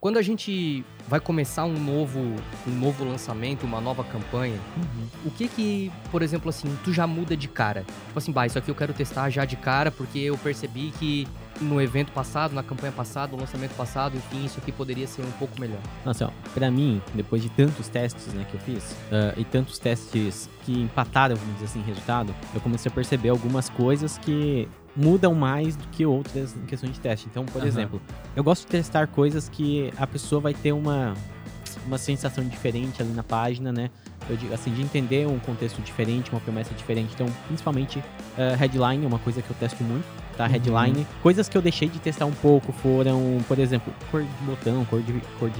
Quando a gente vai começar um novo, um novo lançamento, uma nova campanha, Uhum. o que que, por exemplo, assim, tu já muda de cara? Tipo assim, bah, isso aqui eu quero testar já de cara, porque eu percebi que no evento passado, na campanha passada, no lançamento passado, enfim, isso aqui poderia ser um pouco melhor. Nossa, ó, pra mim, depois de tantos testes né, que eu fiz, ah, e tantos testes que empataram, vamos dizer assim, resultado, eu comecei a perceber algumas coisas que mudam mais do que outras em questão de teste. Então, por exemplo, eu gosto de testar coisas que a pessoa vai ter uma, uma sensação diferente ali na página, né? Eu digo assim, de entender um contexto diferente, uma promessa diferente. Então, principalmente, ah, headline é uma coisa que eu testo muito, tá? Headline. Coisas que eu deixei de testar um pouco foram, por exemplo, cor de botão, cor de, cor de,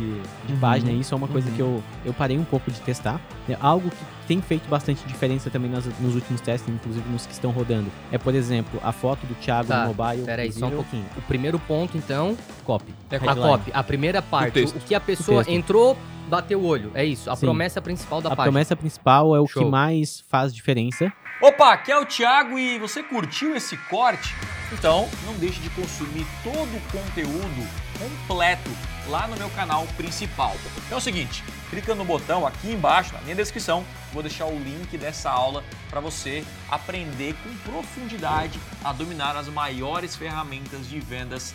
de Uhum. página. Isso é uma coisa Uhum. que eu, eu parei um pouco de testar. É algo que tem feito bastante diferença também nas- nos últimos testes, inclusive nos que estão rodando. É, por exemplo, a foto do Thiago Tá, no mobile. pera aí, só um pouquinho. O primeiro ponto, então, Copy. a Headline. copy, a primeira parte, texto. o que a pessoa entrou, bateu o olho, é isso, a Sim. promessa principal da A página. promessa principal é o Show. que mais faz diferença. Opa, aqui é o Thiago e você curtiu esse corte? Então não deixe de consumir todo o conteúdo completo lá no meu canal principal. Então é o seguinte, clica no botão aqui embaixo, na minha descrição, vou deixar o link dessa aula para você aprender com profundidade a dominar as maiores ferramentas de vendas